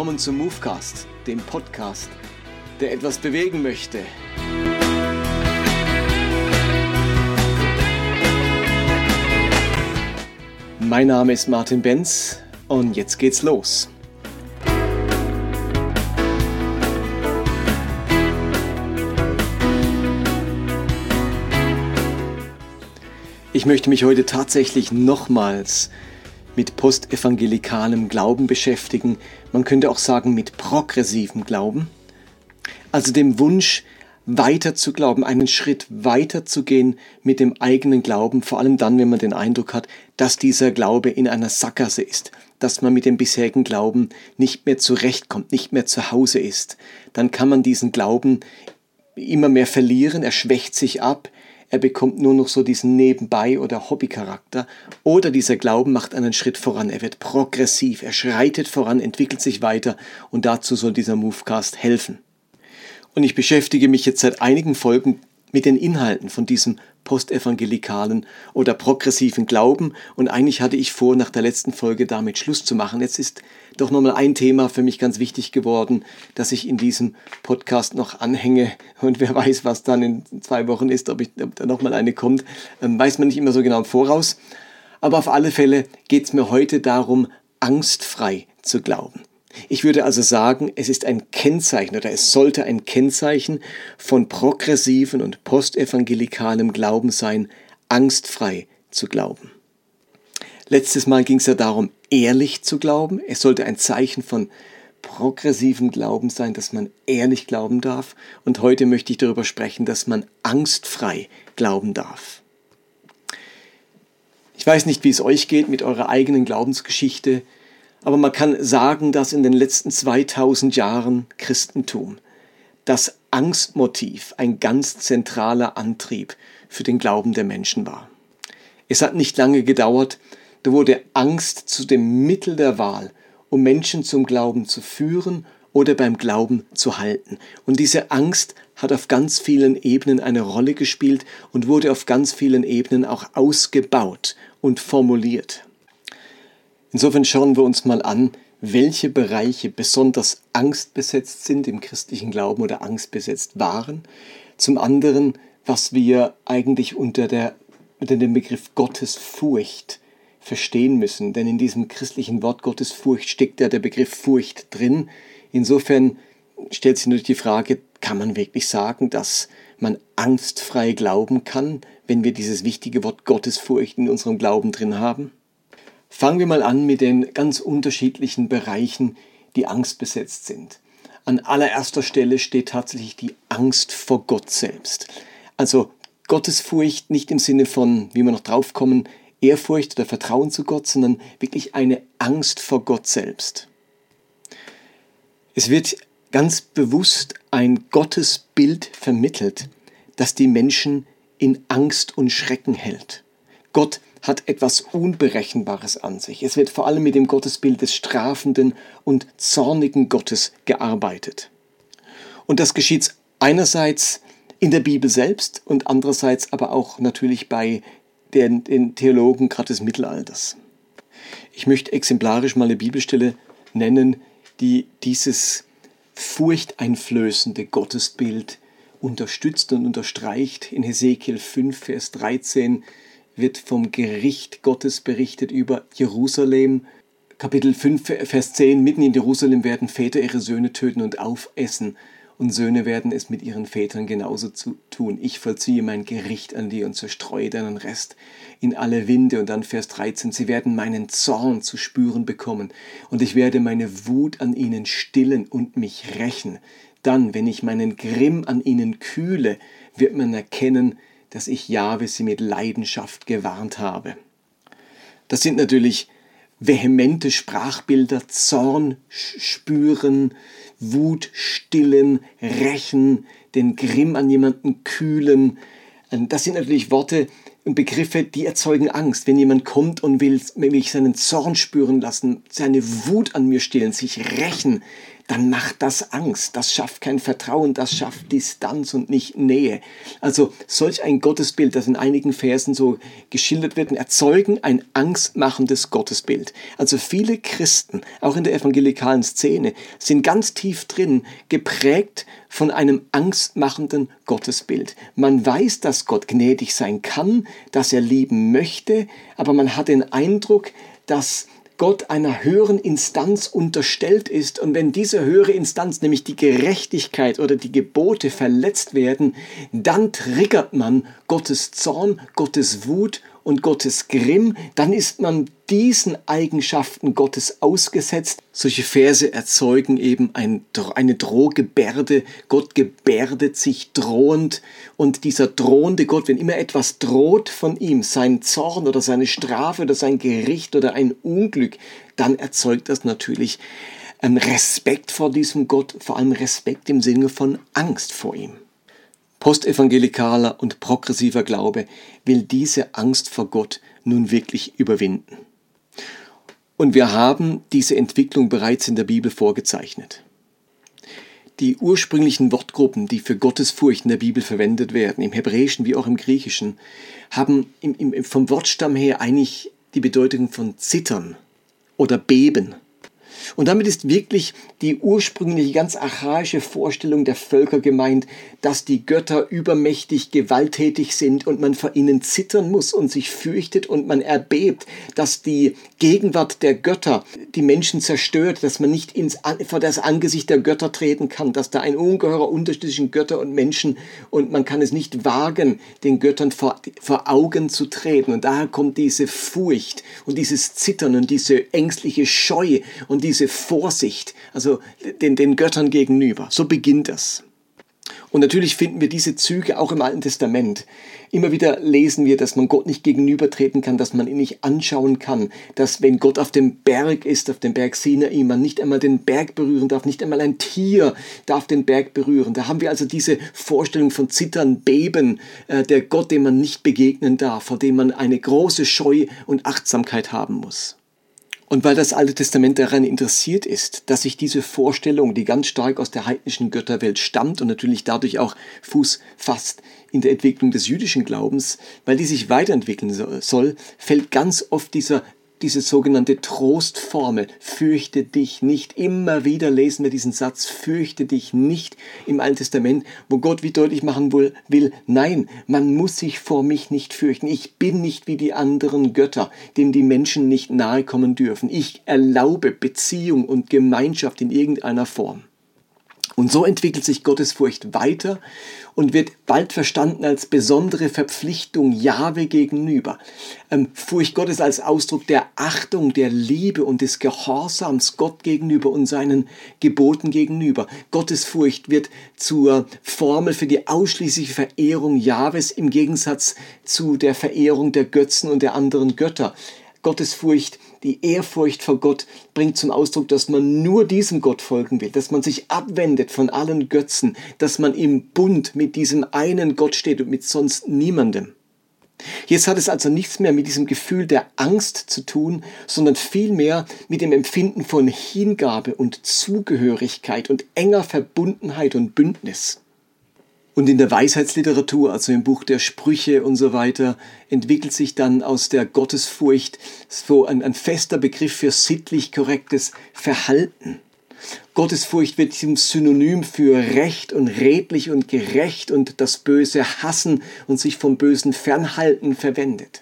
willkommen zum Movecast, dem Podcast, der etwas bewegen möchte. Mein Name ist Martin Benz und jetzt geht's los. Ich möchte mich heute tatsächlich nochmals mit postevangelikalen Glauben beschäftigen. Man könnte auch sagen mit progressivem Glauben. Also dem Wunsch, weiter zu glauben, einen Schritt weiter zu gehen mit dem eigenen Glauben, vor allem dann, wenn man den Eindruck hat, dass dieser Glaube in einer Sackgasse ist, dass man mit dem bisherigen Glauben nicht mehr zurechtkommt, nicht mehr zu Hause ist. Dann kann man diesen Glauben immer mehr verlieren, er schwächt sich ab, er bekommt nur noch so diesen Nebenbei- oder Hobbycharakter. Oder dieser Glauben macht einen Schritt voran, er wird progressiv, er schreitet voran, entwickelt sich weiter und dazu soll dieser Movecast helfen. Und ich beschäftige mich jetzt seit einigen Folgen mit den Inhalten von diesem postevangelikalen oder progressiven Glauben. Und eigentlich hatte ich vor, nach der letzten Folge damit Schluss zu machen. Jetzt ist doch nochmal ein Thema für mich ganz wichtig geworden, dass ich in diesem Podcast noch anhänge. Und wer weiß, was dann in zwei Wochen ist, ob, ich, ob da nochmal eine kommt, ähm, weiß man nicht immer so genau im Voraus. Aber auf alle Fälle geht es mir heute darum, angstfrei zu glauben. Ich würde also sagen, es ist ein Kennzeichen oder es sollte ein Kennzeichen von progressiven und postevangelikalem Glauben sein, angstfrei zu glauben. Letztes Mal ging es ja darum, ehrlich zu glauben. Es sollte ein Zeichen von progressivem Glauben sein, dass man ehrlich glauben darf. Und heute möchte ich darüber sprechen, dass man angstfrei glauben darf. Ich weiß nicht, wie es euch geht mit eurer eigenen Glaubensgeschichte. Aber man kann sagen, dass in den letzten 2000 Jahren Christentum das Angstmotiv ein ganz zentraler Antrieb für den Glauben der Menschen war. Es hat nicht lange gedauert, da wurde Angst zu dem Mittel der Wahl, um Menschen zum Glauben zu führen oder beim Glauben zu halten. Und diese Angst hat auf ganz vielen Ebenen eine Rolle gespielt und wurde auf ganz vielen Ebenen auch ausgebaut und formuliert. Insofern schauen wir uns mal an, welche Bereiche besonders angstbesetzt sind im christlichen Glauben oder angstbesetzt waren. Zum anderen, was wir eigentlich unter, der, unter dem Begriff Gottesfurcht verstehen müssen. Denn in diesem christlichen Wort Gottesfurcht steckt ja der Begriff Furcht drin. Insofern stellt sich natürlich die Frage, kann man wirklich sagen, dass man angstfrei glauben kann, wenn wir dieses wichtige Wort Gottesfurcht in unserem Glauben drin haben? Fangen wir mal an mit den ganz unterschiedlichen Bereichen, die angstbesetzt sind. An allererster Stelle steht tatsächlich die Angst vor Gott selbst. Also Gottesfurcht nicht im Sinne von, wie wir noch draufkommen, Ehrfurcht oder Vertrauen zu Gott, sondern wirklich eine Angst vor Gott selbst. Es wird ganz bewusst ein Gottesbild vermittelt, das die Menschen in Angst und Schrecken hält. Gott hat etwas Unberechenbares an sich. Es wird vor allem mit dem Gottesbild des strafenden und zornigen Gottes gearbeitet. Und das geschieht einerseits in der Bibel selbst und andererseits aber auch natürlich bei den, den Theologen gerade des Mittelalters. Ich möchte exemplarisch mal eine Bibelstelle nennen, die dieses furchteinflößende Gottesbild unterstützt und unterstreicht. In Hesekiel 5, Vers 13 wird vom Gericht Gottes berichtet über Jerusalem. Kapitel 5, Vers 10, mitten in Jerusalem werden Väter ihre Söhne töten und aufessen, und Söhne werden es mit ihren Vätern genauso zu tun. Ich vollziehe mein Gericht an dir und zerstreue deinen Rest in alle Winde. Und dann Vers 13, sie werden meinen Zorn zu spüren bekommen, und ich werde meine Wut an ihnen stillen und mich rächen. Dann, wenn ich meinen Grimm an ihnen kühle, wird man erkennen, dass ich Jahwe sie mit Leidenschaft gewarnt habe. Das sind natürlich vehemente Sprachbilder, Zorn spüren, Wut stillen, rächen, den Grimm an jemanden kühlen. Das sind natürlich Worte, Begriffe, die erzeugen Angst. Wenn jemand kommt und will, will seinen Zorn spüren lassen, seine Wut an mir stillen, sich rächen, dann macht das Angst. Das schafft kein Vertrauen, das schafft Distanz und nicht Nähe. Also solch ein Gottesbild, das in einigen Versen so geschildert wird, erzeugen ein angstmachendes Gottesbild. Also viele Christen, auch in der evangelikalen Szene, sind ganz tief drin geprägt von einem angstmachenden Gottesbild. Man weiß, dass Gott gnädig sein kann, dass er lieben möchte, aber man hat den Eindruck, dass Gott einer höheren Instanz unterstellt ist. Und wenn diese höhere Instanz, nämlich die Gerechtigkeit oder die Gebote verletzt werden, dann triggert man Gottes Zorn, Gottes Wut und Gottes Grimm, dann ist man diesen Eigenschaften Gottes ausgesetzt. Solche Verse erzeugen eben ein, eine Drohgebärde. Gott gebärdet sich drohend und dieser drohende Gott, wenn immer etwas droht von ihm, sein Zorn oder seine Strafe oder sein Gericht oder ein Unglück, dann erzeugt das natürlich Respekt vor diesem Gott, vor allem Respekt im Sinne von Angst vor ihm. Postevangelikaler und progressiver Glaube will diese Angst vor Gott nun wirklich überwinden. Und wir haben diese Entwicklung bereits in der Bibel vorgezeichnet. Die ursprünglichen Wortgruppen, die für Gottesfurcht in der Bibel verwendet werden, im Hebräischen wie auch im Griechischen, haben vom Wortstamm her eigentlich die Bedeutung von zittern oder beben und damit ist wirklich die ursprüngliche ganz archaische Vorstellung der Völker gemeint, dass die Götter übermächtig gewalttätig sind und man vor ihnen zittern muss und sich fürchtet und man erbebt, dass die Gegenwart der Götter die Menschen zerstört, dass man nicht ins, vor das Angesicht der Götter treten kann, dass da ein ungeheurer Unterschied zwischen Götter und Menschen und man kann es nicht wagen, den Göttern vor, vor Augen zu treten. Und daher kommt diese Furcht und dieses Zittern und diese ängstliche Scheu und diese Vorsicht, also den, den Göttern gegenüber. So beginnt das. Und natürlich finden wir diese Züge auch im Alten Testament. Immer wieder lesen wir, dass man Gott nicht gegenübertreten kann, dass man ihn nicht anschauen kann, dass wenn Gott auf dem Berg ist, auf dem Berg Sinai, man nicht einmal den Berg berühren darf, nicht einmal ein Tier darf den Berg berühren. Da haben wir also diese Vorstellung von Zittern, Beben, äh, der Gott, dem man nicht begegnen darf, vor dem man eine große Scheu und Achtsamkeit haben muss. Und weil das Alte Testament daran interessiert ist, dass sich diese Vorstellung, die ganz stark aus der heidnischen Götterwelt stammt und natürlich dadurch auch Fuß fasst in der Entwicklung des jüdischen Glaubens, weil die sich weiterentwickeln soll, fällt ganz oft dieser diese sogenannte Trostformel, fürchte dich nicht. Immer wieder lesen wir diesen Satz, fürchte dich nicht im Alten Testament, wo Gott wie deutlich machen will, nein, man muss sich vor mich nicht fürchten. Ich bin nicht wie die anderen Götter, denen die Menschen nicht nahe kommen dürfen. Ich erlaube Beziehung und Gemeinschaft in irgendeiner Form. Und so entwickelt sich Gottesfurcht weiter und wird bald verstanden als besondere Verpflichtung Jahwe gegenüber. Ähm, Furcht Gottes als Ausdruck der Achtung, der Liebe und des Gehorsams Gott gegenüber und seinen Geboten gegenüber. Gottesfurcht wird zur Formel für die ausschließliche Verehrung Jahwes im Gegensatz zu der Verehrung der Götzen und der anderen Götter. Gottesfurcht die Ehrfurcht vor Gott bringt zum Ausdruck, dass man nur diesem Gott folgen will, dass man sich abwendet von allen Götzen, dass man im Bund mit diesem einen Gott steht und mit sonst niemandem. Jetzt hat es also nichts mehr mit diesem Gefühl der Angst zu tun, sondern vielmehr mit dem Empfinden von Hingabe und Zugehörigkeit und enger Verbundenheit und Bündnis. Und in der Weisheitsliteratur, also im Buch der Sprüche und so weiter, entwickelt sich dann aus der Gottesfurcht so ein, ein fester Begriff für sittlich korrektes Verhalten. Gottesfurcht wird zum Synonym für recht und redlich und gerecht und das Böse hassen und sich vom Bösen fernhalten verwendet.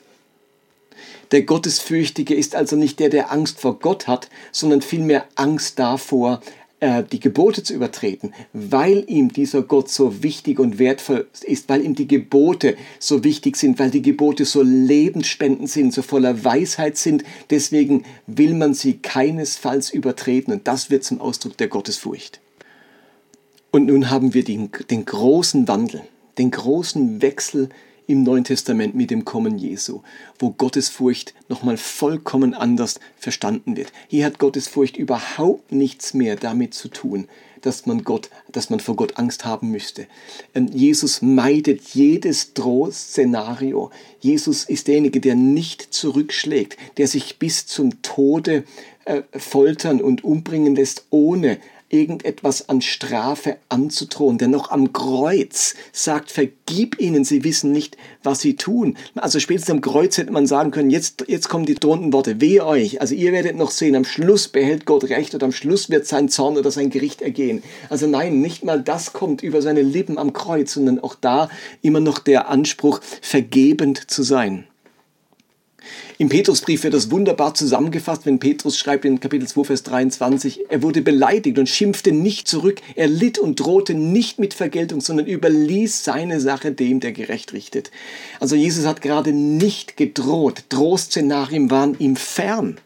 Der Gottesfürchtige ist also nicht der, der Angst vor Gott hat, sondern vielmehr Angst davor, äh, die Gebote zu übertreten, weil ihm dieser Gott so wichtig und wertvoll ist, weil ihm die Gebote so wichtig sind, weil die Gebote so lebensspendend sind, so voller Weisheit sind. Deswegen will man sie keinesfalls übertreten und das wird zum Ausdruck der Gottesfurcht. Und nun haben wir den, den großen Wandel, den großen Wechsel im Neuen Testament mit dem Kommen Jesu, wo Gottesfurcht nochmal vollkommen anders verstanden wird. Hier hat Gottesfurcht überhaupt nichts mehr damit zu tun, dass man Gott, dass man vor Gott Angst haben müsste. Ähm, Jesus meidet jedes Drohszenario. Jesus ist derjenige, der nicht zurückschlägt, der sich bis zum Tode äh, foltern und umbringen lässt, ohne irgendetwas an Strafe anzudrohen, der noch am Kreuz sagt, vergib ihnen, sie wissen nicht, was sie tun. Also spätestens am Kreuz hätte man sagen können, jetzt, jetzt kommen die drohenden Worte, wehe euch. Also ihr werdet noch sehen, am Schluss behält Gott Recht und am Schluss wird sein Zorn oder sein Gericht ergehen. Also nein, nicht mal das kommt über seine Lippen am Kreuz, sondern auch da immer noch der Anspruch, vergebend zu sein. Im Petrusbrief wird das wunderbar zusammengefasst, wenn Petrus schreibt in Kapitel 2, Vers 23, er wurde beleidigt und schimpfte nicht zurück, er litt und drohte nicht mit Vergeltung, sondern überließ seine Sache dem, der gerecht richtet. Also Jesus hat gerade nicht gedroht, Drohszenarien waren ihm fern.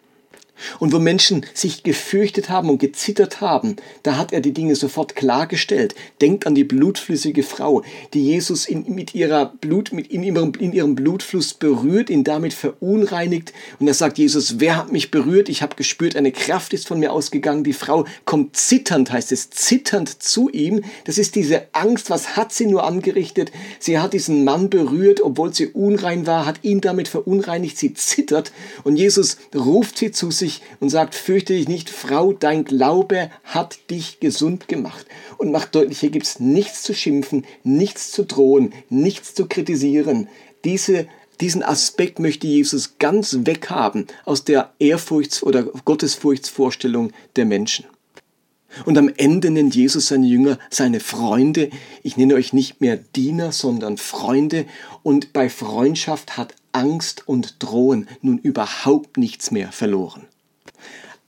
Und wo Menschen sich gefürchtet haben und gezittert haben, da hat er die Dinge sofort klargestellt. Denkt an die blutflüssige Frau, die Jesus in, mit ihrer Blut, mit in, ihrem, in ihrem Blutfluss berührt, ihn damit verunreinigt. Und er sagt Jesus, wer hat mich berührt? Ich habe gespürt, eine Kraft ist von mir ausgegangen. Die Frau kommt zitternd, heißt es, zitternd zu ihm. Das ist diese Angst, was hat sie nur angerichtet? Sie hat diesen Mann berührt, obwohl sie unrein war, hat ihn damit verunreinigt. Sie zittert und Jesus ruft sie zu sich sich und sagt, fürchte dich nicht, Frau, dein Glaube hat dich gesund gemacht. Und macht deutlich, hier gibt es nichts zu schimpfen, nichts zu drohen, nichts zu kritisieren. Diese diesen Aspekt möchte Jesus ganz weghaben aus der Ehrfurchts- oder Gottesfurchtsvorstellung der Menschen. Und am Ende nennt Jesus seine Jünger seine Freunde. Ich nenne euch nicht mehr Diener, sondern Freunde. Und bei Freundschaft hat Angst und Drohen nun überhaupt nichts mehr verloren.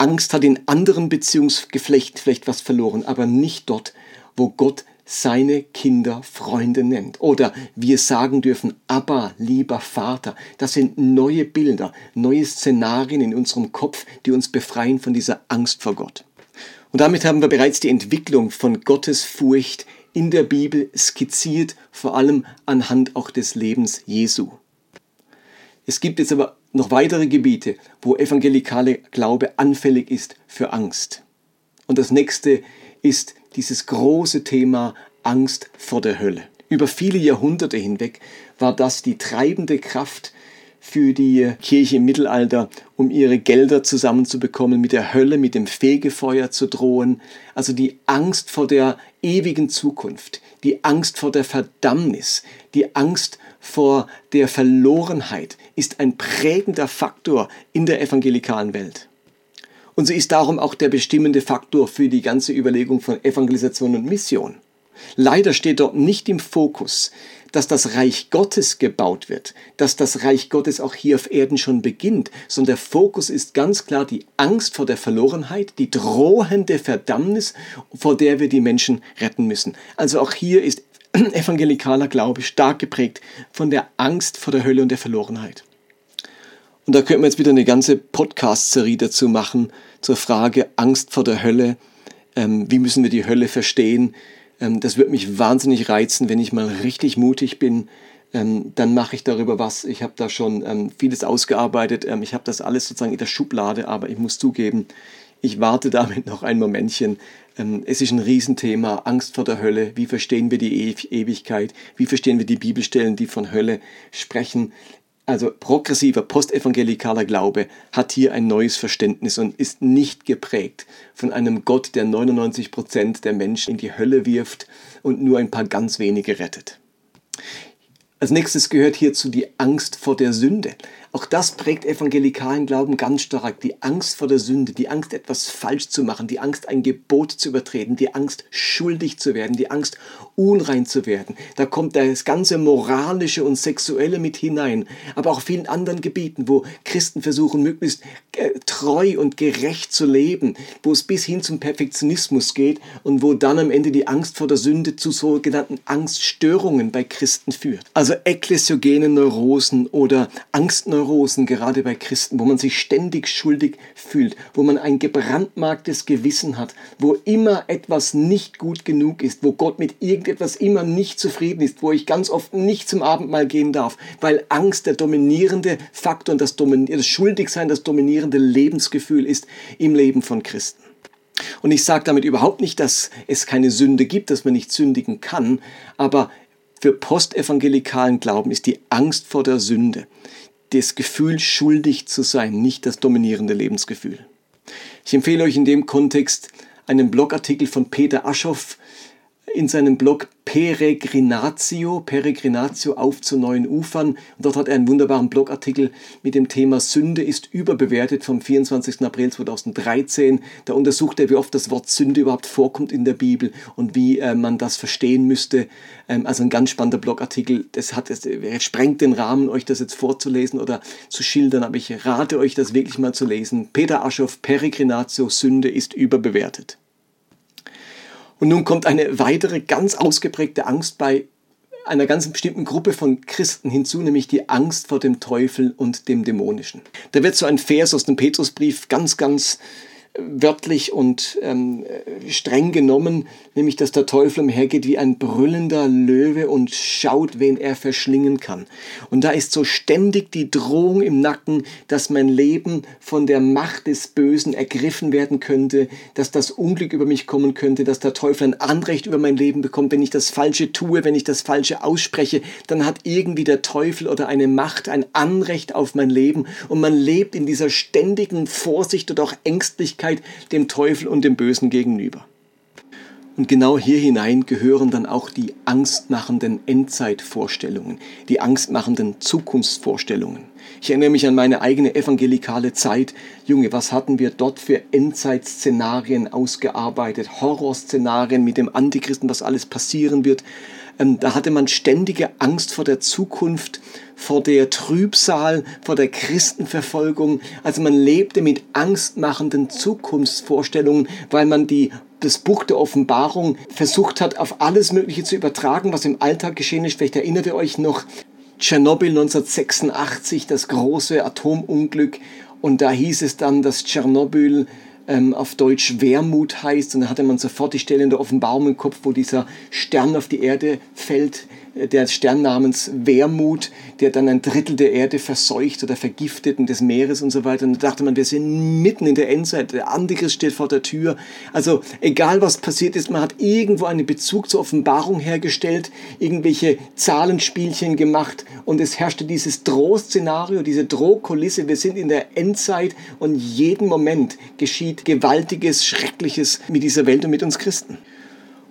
Angst hat in anderen Beziehungsgeflechten vielleicht was verloren, aber nicht dort, wo Gott seine Kinder Freunde nennt. Oder wir sagen dürfen, aber lieber Vater. Das sind neue Bilder, neue Szenarien in unserem Kopf, die uns befreien von dieser Angst vor Gott. Und damit haben wir bereits die Entwicklung von Gottes Furcht in der Bibel skizziert, vor allem anhand auch des Lebens Jesu. Es gibt jetzt aber noch weitere Gebiete, wo evangelikale Glaube anfällig ist für Angst. Und das nächste ist dieses große Thema Angst vor der Hölle. Über viele Jahrhunderte hinweg war das die treibende Kraft für die Kirche im Mittelalter, um ihre Gelder zusammenzubekommen, mit der Hölle, mit dem Fegefeuer zu drohen. Also die Angst vor der ewigen Zukunft, die Angst vor der Verdammnis, die Angst vor der Verlorenheit ist ein prägender Faktor in der evangelikalen Welt. Und sie ist darum auch der bestimmende Faktor für die ganze Überlegung von Evangelisation und Mission. Leider steht dort nicht im Fokus, dass das Reich Gottes gebaut wird, dass das Reich Gottes auch hier auf Erden schon beginnt, sondern der Fokus ist ganz klar die Angst vor der Verlorenheit, die drohende Verdammnis, vor der wir die Menschen retten müssen. Also auch hier ist evangelikaler Glaube stark geprägt von der Angst vor der Hölle und der Verlorenheit. Und da könnten wir jetzt wieder eine ganze Podcast-Serie dazu machen, zur Frage Angst vor der Hölle. Ähm, wie müssen wir die Hölle verstehen? Ähm, das wird mich wahnsinnig reizen, wenn ich mal richtig mutig bin. Ähm, dann mache ich darüber was. Ich habe da schon ähm, vieles ausgearbeitet. Ich habe das alles sozusagen in der Schublade, aber ich muss zugeben, ich warte damit noch ein Momentchen. Es ist ein Riesenthema, Angst vor der Hölle. Wie verstehen wir die Ewigkeit? Wie verstehen wir die Bibelstellen, die von Hölle sprechen? Also progressiver, postevangelikaler Glaube hat hier ein neues Verständnis und ist nicht geprägt von einem Gott, der 99 Prozent der Menschen in die Hölle wirft und nur ein paar ganz wenige rettet. Als nächstes gehört hierzu die Angst vor der Sünde. Auch das prägt evangelikalen Glauben ganz stark. Die Angst vor der Sünde, die Angst, etwas falsch zu machen, die Angst, ein Gebot zu übertreten, die Angst, schuldig zu werden, die Angst, unrein zu werden. Da kommt das ganze Moralische und Sexuelle mit hinein. Aber auch vielen anderen Gebieten, wo Christen versuchen, möglichst äh, treu und gerecht zu leben, wo es bis hin zum Perfektionismus geht und wo dann am Ende die Angst vor der Sünde zu sogenannten Angststörungen bei Christen führt. Also ekklesiogene Neurosen oder Angstneurosen Neurosen, gerade bei Christen, wo man sich ständig schuldig fühlt, wo man ein gebrandmarktes Gewissen hat, wo immer etwas nicht gut genug ist, wo Gott mit irgendetwas immer nicht zufrieden ist, wo ich ganz oft nicht zum Abendmahl gehen darf, weil Angst der dominierende Faktor und das, das Schuldigsein das dominierende Lebensgefühl ist im Leben von Christen. Und ich sage damit überhaupt nicht, dass es keine Sünde gibt, dass man nicht sündigen kann, aber für postevangelikalen Glauben ist die Angst vor der Sünde, das Gefühl, schuldig zu sein, nicht das dominierende Lebensgefühl. Ich empfehle euch in dem Kontext einen Blogartikel von Peter Aschoff in seinem Blog Peregrinatio, Peregrinatio auf zu neuen Ufern. Und dort hat er einen wunderbaren Blogartikel mit dem Thema Sünde ist überbewertet vom 24. April 2013. Da untersucht er, wie oft das Wort Sünde überhaupt vorkommt in der Bibel und wie äh, man das verstehen müsste. Ähm, also ein ganz spannender Blogartikel. Das hat, das sprengt den Rahmen, euch das jetzt vorzulesen oder zu schildern, aber ich rate euch, das wirklich mal zu lesen. Peter Aschoff, Peregrinatio, Sünde ist überbewertet. Und nun kommt eine weitere ganz ausgeprägte Angst bei einer ganz bestimmten Gruppe von Christen hinzu, nämlich die Angst vor dem Teufel und dem Dämonischen. Da wird so ein Vers aus dem Petrusbrief ganz, ganz wörtlich und ähm, streng genommen, nämlich dass der Teufel umhergeht wie ein brüllender Löwe und schaut, wen er verschlingen kann. Und da ist so ständig die Drohung im Nacken, dass mein Leben von der Macht des Bösen ergriffen werden könnte, dass das Unglück über mich kommen könnte, dass der Teufel ein Anrecht über mein Leben bekommt, wenn ich das Falsche tue, wenn ich das Falsche ausspreche, dann hat irgendwie der Teufel oder eine Macht ein Anrecht auf mein Leben und man lebt in dieser ständigen Vorsicht oder auch Ängstlichkeit, Gerechtigkeit dem Teufel und dem Bösen gegenüber. Und genau hier hinein gehören dann auch die angstmachenden Endzeitvorstellungen, die angstmachenden Zukunftsvorstellungen. Ich erinnere mich an meine eigene evangelikale Zeit. Junge, was hatten wir dort für Endzeitszenarien ausgearbeitet, Horrorszenarien mit dem Antichristen, was alles passieren wird. Ähm, da hatte man ständige Angst vor der Zukunft, vor der Trübsal, vor der Christenverfolgung. Also man lebte mit angstmachenden Zukunftsvorstellungen, weil man die das Buch der Offenbarung versucht hat, auf alles Mögliche zu übertragen, was im Alltag geschehen ist. Vielleicht erinnert ihr euch noch Tschernobyl 1986, das große Atomunglück. Und da hieß es dann, dass Tschernobyl ähm, auf Deutsch Wermut heißt. Und da hatte man sofort die Stelle in der Offenbarung im Kopf, wo dieser Stern auf die Erde fällt, äh, der Stern namens Wermut, der dann ein Drittel der Erde verseucht oder vergiftet und des Meeres und so weiter. Und da dachte man, wir sind mitten in der Endzeit, der Antichrist steht vor der Tür. Also egal was passiert ist, man hat irgendwo einen Bezug zur Offenbarung hergestellt, irgendwelche Zahlenspielchen gemacht und es herrschte dieses Drohszenario, diese Drohkulisse, wir sind in der Endzeit und jeden Moment geschieht Gewaltiges, Schreckliches mit dieser Welt und mit uns Christen.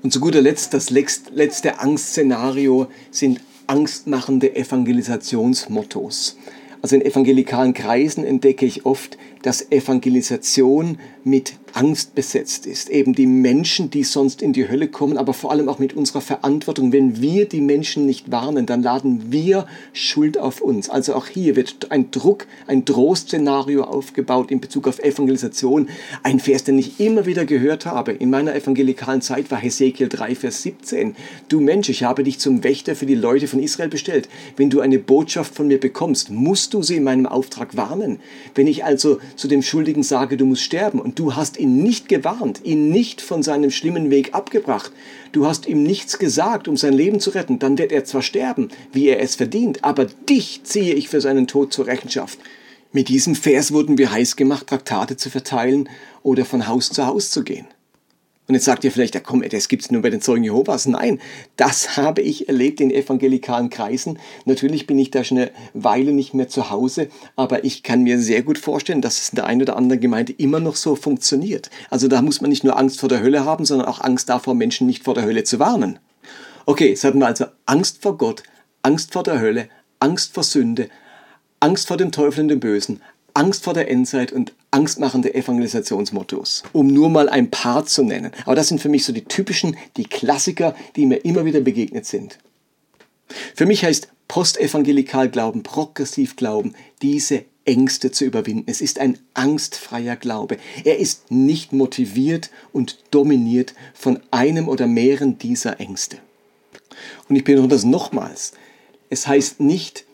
Und zu guter Letzt, das letzte Angstszenario sind angstmachende Evangelisationsmottos. Also in evangelikalen Kreisen entdecke ich oft, dass Evangelisation mit Angst besetzt ist. Eben die Menschen, die sonst in die Hölle kommen, aber vor allem auch mit unserer Verantwortung. Wenn wir die Menschen nicht warnen, dann laden wir Schuld auf uns. Also auch hier wird ein Druck, ein Drohszenario aufgebaut in Bezug auf Evangelisation. Ein Vers, den ich immer wieder gehört habe in meiner evangelikalen Zeit war Hesekiel 3, Vers 17. Du Mensch, ich habe dich zum Wächter für die Leute von Israel bestellt. Wenn du eine Botschaft von mir bekommst, musst du sie in meinem Auftrag warnen. Wenn ich also zu dem Schuldigen sage, du musst sterben und du hast ihn nicht gewarnt, ihn nicht von seinem schlimmen Weg abgebracht, du hast ihm nichts gesagt, um sein Leben zu retten, dann wird er zwar sterben, wie er es verdient, aber dich ziehe ich für seinen Tod zur Rechenschaft. Mit diesem Vers wurden wir heiß gemacht, Traktate zu verteilen oder von Haus zu Haus zu gehen. Und jetzt sagt ihr vielleicht, ja komm, das gibt es nur bei den Zeugen Jehovas. Nein, das habe ich erlebt in evangelikalen Kreisen. Natürlich bin ich da schon eine Weile nicht mehr zu Hause, aber ich kann mir sehr gut vorstellen, dass es in der einen oder anderen Gemeinde immer noch so funktioniert. Also da muss man nicht nur Angst vor der Hölle haben, sondern auch Angst davor, Menschen nicht vor der Hölle zu warnen. Okay, jetzt hatten wir also Angst vor Gott, Angst vor der Hölle, Angst vor Sünde, Angst vor dem Teufel und dem Bösen, Angst vor der Endzeit und angstmachende Evangelisationsmottos, um nur mal ein paar zu nennen. Aber das sind für mich so die typischen, die Klassiker, die mir immer wieder begegnet sind. Für mich heißt postevangelikal Glauben, progressiv Glauben, diese Ängste zu überwinden. Es ist ein angstfreier Glaube. Er ist nicht motiviert und dominiert von einem oder mehreren dieser Ängste. Und ich betone das nochmals. Es heißt nicht,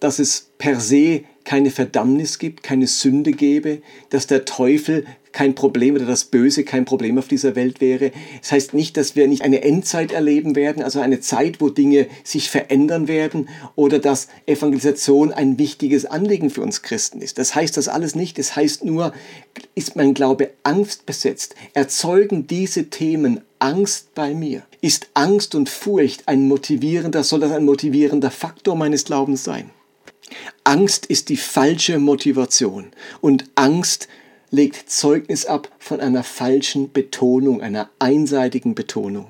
dass es per se keine Verdammnis gibt, keine Sünde gäbe, dass der Teufel kein Problem oder das Böse kein Problem auf dieser Welt wäre. Das heißt nicht, dass wir nicht eine Endzeit erleben werden, also eine Zeit, wo Dinge sich verändern werden oder dass Evangelisation ein wichtiges Anliegen für uns Christen ist. Das heißt das alles nicht. Das heißt nur, ist mein Glaube angstbesetzt? Erzeugen diese Themen Angst bei mir? Ist Angst und Furcht ein motivierender, soll das ein motivierender Faktor meines Glaubens sein? Angst ist die falsche Motivation und Angst legt Zeugnis ab von einer falschen Betonung, einer einseitigen Betonung.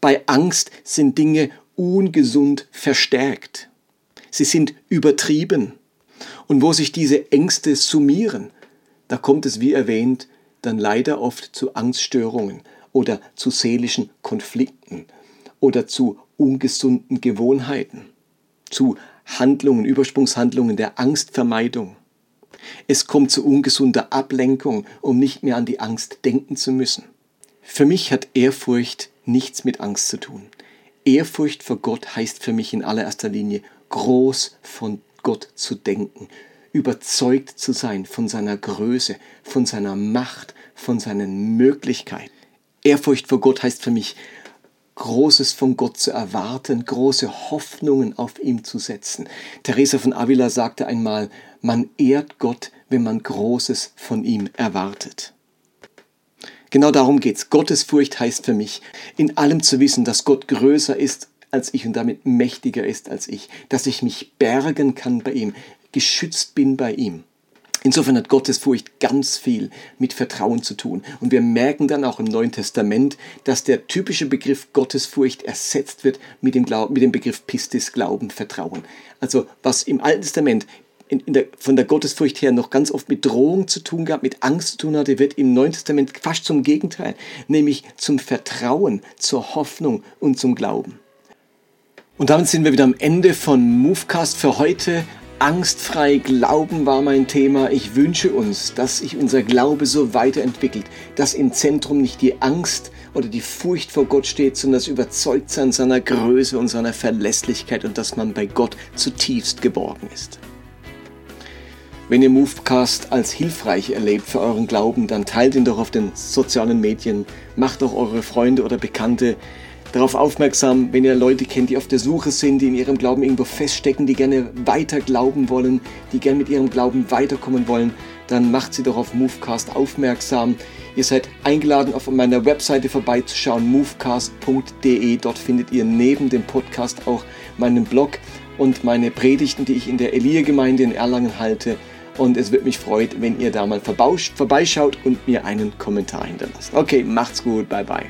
Bei Angst sind Dinge ungesund verstärkt. Sie sind übertrieben. Und wo sich diese Ängste summieren, da kommt es, wie erwähnt, dann leider oft zu Angststörungen oder zu seelischen Konflikten oder zu ungesunden Gewohnheiten, zu Handlungen, Übersprungshandlungen der Angstvermeidung. Es kommt zu ungesunder Ablenkung, um nicht mehr an die Angst denken zu müssen. Für mich hat Ehrfurcht nichts mit Angst zu tun. Ehrfurcht vor Gott heißt für mich in allererster Linie, groß von Gott zu denken, überzeugt zu sein von seiner Größe, von seiner Macht, von seinen Möglichkeiten. Ehrfurcht vor Gott heißt für mich, Großes von Gott zu erwarten, große Hoffnungen auf ihm zu setzen. Teresa von Avila sagte einmal, man ehrt Gott, wenn man Großes von ihm erwartet. Genau darum geht's. Gottesfurcht heißt für mich, in allem zu wissen, dass Gott größer ist als ich und damit mächtiger ist als ich, dass ich mich bergen kann bei ihm, geschützt bin bei ihm. Insofern hat Gottesfurcht ganz viel mit Vertrauen zu tun. Und wir merken dann auch im Neuen Testament, dass der typische Begriff Gottesfurcht ersetzt wird mit dem, Glauben, mit dem Begriff Pistis, Glauben, Vertrauen. Also was im Alten Testament der, von der Gottesfurcht her noch ganz oft mit Drohung zu tun gehabt, mit Angst zu tun hatte, wird im Neuen Testament fast zum Gegenteil, nämlich zum Vertrauen, zur Hoffnung und zum Glauben. Und damit sind wir wieder am Ende von Movecast für heute. Angstfrei Glauben war mein Thema. Ich wünsche uns, dass sich unser Glaube so weiterentwickelt, dass im Zentrum nicht die Angst oder die Furcht vor Gott steht, sondern das Überzeugtsein seiner Größe und seiner Verlässlichkeit und dass man bei Gott zutiefst geborgen ist. Wenn ihr Movecast als hilfreich erlebt für euren Glauben, dann teilt ihn doch auf den sozialen Medien, macht doch eure Freunde oder Bekannte darauf aufmerksam, wenn ihr Leute kennt, die auf der Suche sind, die in ihrem Glauben irgendwo feststecken, die gerne weiter glauben wollen, die gerne mit ihrem Glauben weiterkommen wollen, dann macht sie doch auf Movecast aufmerksam. Ihr seid eingeladen, auf meiner Webseite vorbeizuschauen, movecast.de. Dort findet ihr neben dem Podcast auch meinen Blog und meine Predigten, die ich in der Elia-Gemeinde in Erlangen halte. Und es würde mich freuen, wenn ihr da mal vorbeischaut und mir einen Kommentar hinterlasst. Okay, macht's gut, bye bye.